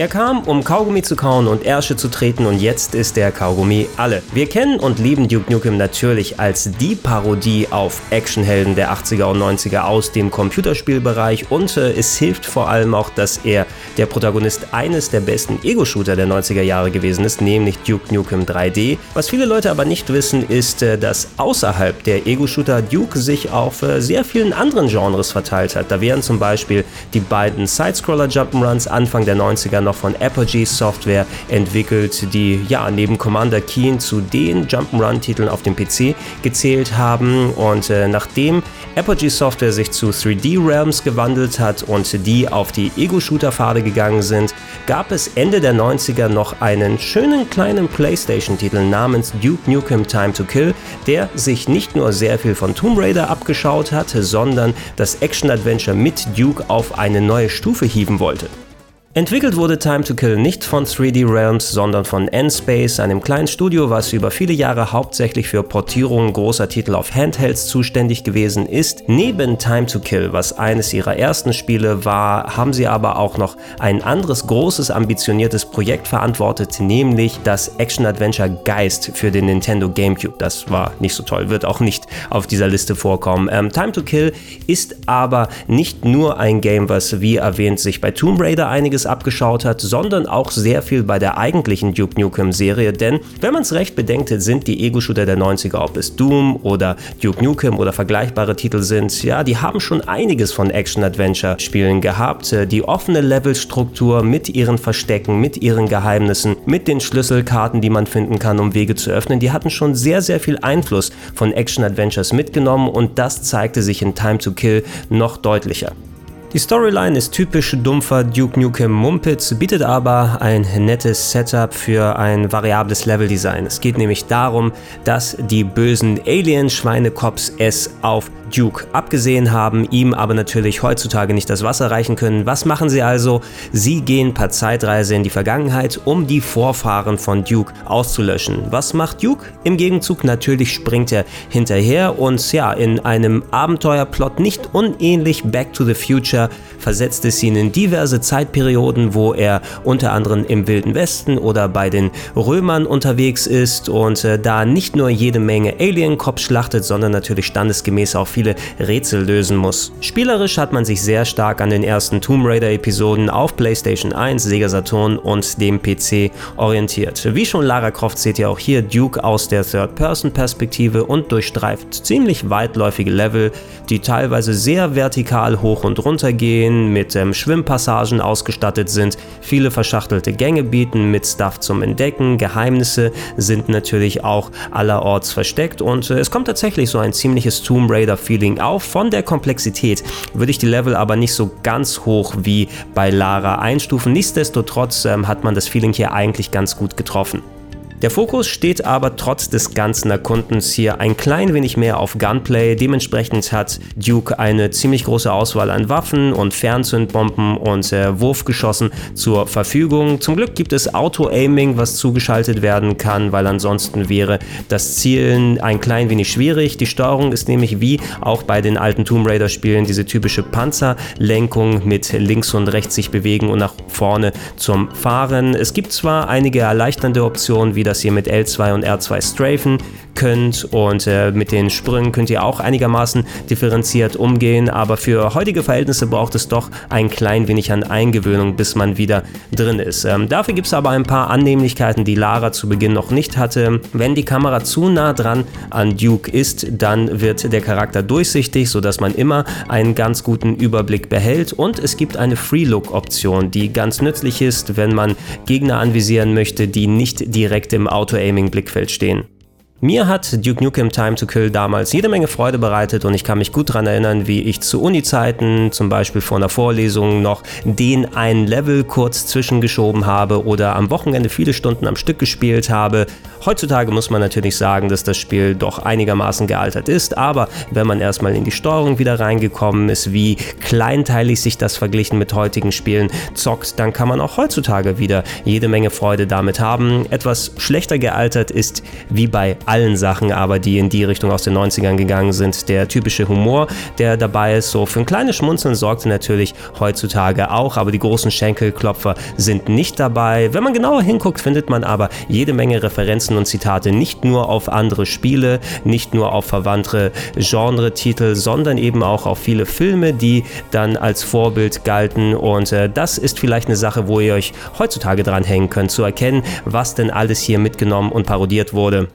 Er kam, um Kaugummi zu kauen und Ärsche zu treten und jetzt ist der Kaugummi alle. Wir kennen und lieben Duke Nukem natürlich als die Parodie auf Actionhelden der 80er und 90er aus dem Computerspielbereich und äh, es hilft vor allem auch, dass er der Protagonist eines der besten Ego-Shooter der 90er Jahre gewesen ist, nämlich Duke Nukem 3D. Was viele Leute aber nicht wissen, ist, äh, dass außerhalb der Ego-Shooter Duke sich auf äh, sehr vielen anderen Genres verteilt hat. Da wären zum Beispiel die beiden Sidescroller Jump'n'Runs Anfang der 90er noch von Apogee Software entwickelt, die ja neben Commander Keen zu den Jump'n'Run-Titeln auf dem PC gezählt haben. Und äh, nachdem Apogee Software sich zu 3D Realms gewandelt hat und die auf die Ego-Shooter-Pfade gegangen sind, gab es Ende der 90er noch einen schönen kleinen PlayStation-Titel namens Duke Nukem Time to Kill, der sich nicht nur sehr viel von Tomb Raider abgeschaut hat, sondern das Action-Adventure mit Duke auf eine neue Stufe hieven wollte. Entwickelt wurde Time to Kill nicht von 3D Realms, sondern von N-Space, einem kleinen Studio, was über viele Jahre hauptsächlich für Portierungen großer Titel auf Handhelds zuständig gewesen ist. Neben Time to Kill, was eines ihrer ersten Spiele war, haben sie aber auch noch ein anderes großes ambitioniertes Projekt verantwortet, nämlich das Action-Adventure Geist für den Nintendo GameCube. Das war nicht so toll, wird auch nicht auf dieser Liste vorkommen. Ähm, Time to Kill ist aber nicht nur ein Game, was wie erwähnt sich bei Tomb Raider einiges einiges abgeschaut hat, sondern auch sehr viel bei der eigentlichen Duke Nukem Serie, denn wenn man es recht bedenkt, sind die Ego-Shooter der 90er, ob es Doom oder Duke Nukem oder vergleichbare Titel sind, ja, die haben schon einiges von Action-Adventure-Spielen gehabt. Die offene Levelstruktur mit ihren Verstecken, mit ihren Geheimnissen, mit den Schlüsselkarten, die man finden kann, um Wege zu öffnen, die hatten schon sehr, sehr viel Einfluss von Action-Adventures mitgenommen und das zeigte sich in Time to Kill noch deutlicher. Die Storyline ist typisch dumpfer Duke Nukem Mumpitz, bietet aber ein nettes Setup für ein variables Leveldesign. Es geht nämlich darum, dass die bösen Alien-Schweinekops es auf Duke abgesehen haben, ihm aber natürlich heutzutage nicht das Wasser reichen können. Was machen sie also? Sie gehen per Zeitreise in die Vergangenheit, um die Vorfahren von Duke auszulöschen. Was macht Duke? Im Gegenzug natürlich springt er hinterher und ja, in einem Abenteuerplot nicht unähnlich Back to the Future versetzt es ihn in diverse Zeitperioden, wo er unter anderem im Wilden Westen oder bei den Römern unterwegs ist und äh, da nicht nur jede Menge Alien-Cops schlachtet, sondern natürlich standesgemäß auch viele Rätsel lösen muss. Spielerisch hat man sich sehr stark an den ersten Tomb Raider-Episoden auf PlayStation 1, Sega Saturn und dem PC orientiert. Wie schon Lara Croft seht ihr auch hier Duke aus der Third-Person-Perspektive und durchstreift ziemlich weitläufige Level, die teilweise sehr vertikal hoch und runter gehen, mit ähm, Schwimmpassagen ausgestattet sind, viele verschachtelte Gänge bieten mit Stuff zum Entdecken, Geheimnisse sind natürlich auch allerorts versteckt und äh, es kommt tatsächlich so ein ziemliches Tomb Raider Feeling auf. Von der Komplexität würde ich die Level aber nicht so ganz hoch wie bei Lara einstufen. Nichtsdestotrotz ähm, hat man das Feeling hier eigentlich ganz gut getroffen. Der Fokus steht aber trotz des ganzen Erkundens hier ein klein wenig mehr auf Gunplay. Dementsprechend hat Duke eine ziemlich große Auswahl an Waffen und Fernzündbomben und äh, Wurfgeschossen zur Verfügung. Zum Glück gibt es Auto-Aiming, was zugeschaltet werden kann, weil ansonsten wäre das Zielen ein klein wenig schwierig. Die Steuerung ist nämlich wie auch bei den alten Tomb Raider Spielen diese typische Panzerlenkung mit links und rechts sich bewegen und nach vorne zum Fahren. Es gibt zwar einige erleichternde Optionen wie dass ihr mit L2 und R2 strafen könnt und äh, mit den Sprüngen könnt ihr auch einigermaßen differenziert umgehen, aber für heutige Verhältnisse braucht es doch ein klein wenig an Eingewöhnung, bis man wieder drin ist. Ähm, dafür gibt es aber ein paar Annehmlichkeiten, die Lara zu Beginn noch nicht hatte. Wenn die Kamera zu nah dran an Duke ist, dann wird der Charakter durchsichtig, sodass man immer einen ganz guten Überblick behält und es gibt eine Free-Look-Option, die ganz nützlich ist, wenn man Gegner anvisieren möchte, die nicht direkt im Auto-Aiming-Blickfeld stehen. Mir hat Duke Nukem Time to Kill damals jede Menge Freude bereitet und ich kann mich gut daran erinnern, wie ich zu Uni-Zeiten, zum Beispiel vor einer Vorlesung, noch den einen Level kurz zwischengeschoben habe oder am Wochenende viele Stunden am Stück gespielt habe. Heutzutage muss man natürlich sagen, dass das Spiel doch einigermaßen gealtert ist, aber wenn man erstmal in die Steuerung wieder reingekommen ist, wie kleinteilig sich das verglichen mit heutigen Spielen zockt, dann kann man auch heutzutage wieder jede Menge Freude damit haben. Etwas schlechter gealtert ist wie bei allen Sachen, aber die in die Richtung aus den 90ern gegangen sind. Der typische Humor, der dabei ist, so für ein kleines Schmunzeln sorgte natürlich heutzutage auch, aber die großen Schenkelklopfer sind nicht dabei. Wenn man genauer hinguckt, findet man aber jede Menge Referenzen und Zitate nicht nur auf andere Spiele, nicht nur auf verwandte Genre-Titel, sondern eben auch auf viele Filme, die dann als Vorbild galten. Und äh, das ist vielleicht eine Sache, wo ihr euch heutzutage dran hängen könnt, zu erkennen, was denn alles hier mitgenommen und parodiert wurde.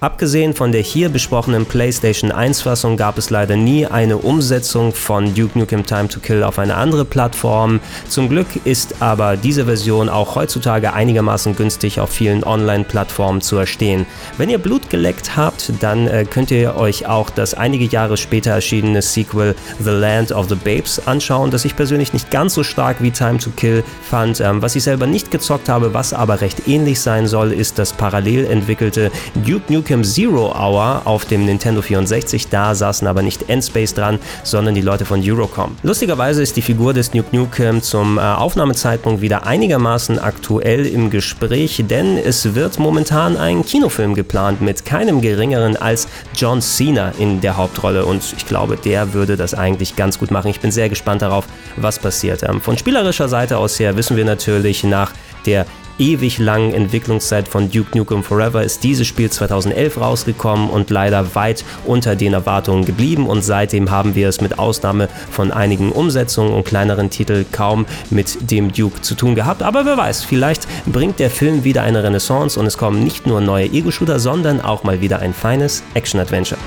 Abgesehen von der hier besprochenen PlayStation 1-Fassung gab es leider nie eine Umsetzung von Duke Nukem Time to Kill auf eine andere Plattform. Zum Glück ist aber diese Version auch heutzutage einigermaßen günstig auf vielen Online-Plattformen zu erstehen. Wenn ihr Blut geleckt habt, dann äh, könnt ihr euch auch das einige Jahre später erschienene Sequel The Land of the Babes anschauen, das ich persönlich nicht ganz so stark wie Time to Kill fand. Ähm, was ich selber nicht gezockt habe, was aber recht ähnlich sein soll, ist das parallel entwickelte Duke Nukem Nukem Zero Hour auf dem Nintendo 64. Da saßen aber nicht Endspace dran, sondern die Leute von Eurocom. Lustigerweise ist die Figur des Nuke Nukem zum äh, Aufnahmezeitpunkt wieder einigermaßen aktuell im Gespräch, denn es wird momentan ein Kinofilm geplant mit keinem geringeren als John Cena in der Hauptrolle und ich glaube, der würde das eigentlich ganz gut machen. Ich bin sehr gespannt darauf, was passiert. Ähm, von spielerischer Seite aus her wissen wir natürlich nach der ewig langen Entwicklungszeit von Duke Nukem Forever ist dieses Spiel 2011 rausgekommen und leider weit unter den Erwartungen geblieben und seitdem haben wir es mit Ausnahme von einigen Umsetzungen und kleineren Titeln kaum mit dem Duke zu tun gehabt. Aber wer weiß, vielleicht bringt der Film wieder eine Renaissance und es kommen nicht nur neue Ego-Shooter, sondern auch mal wieder ein feines Action-Adventure.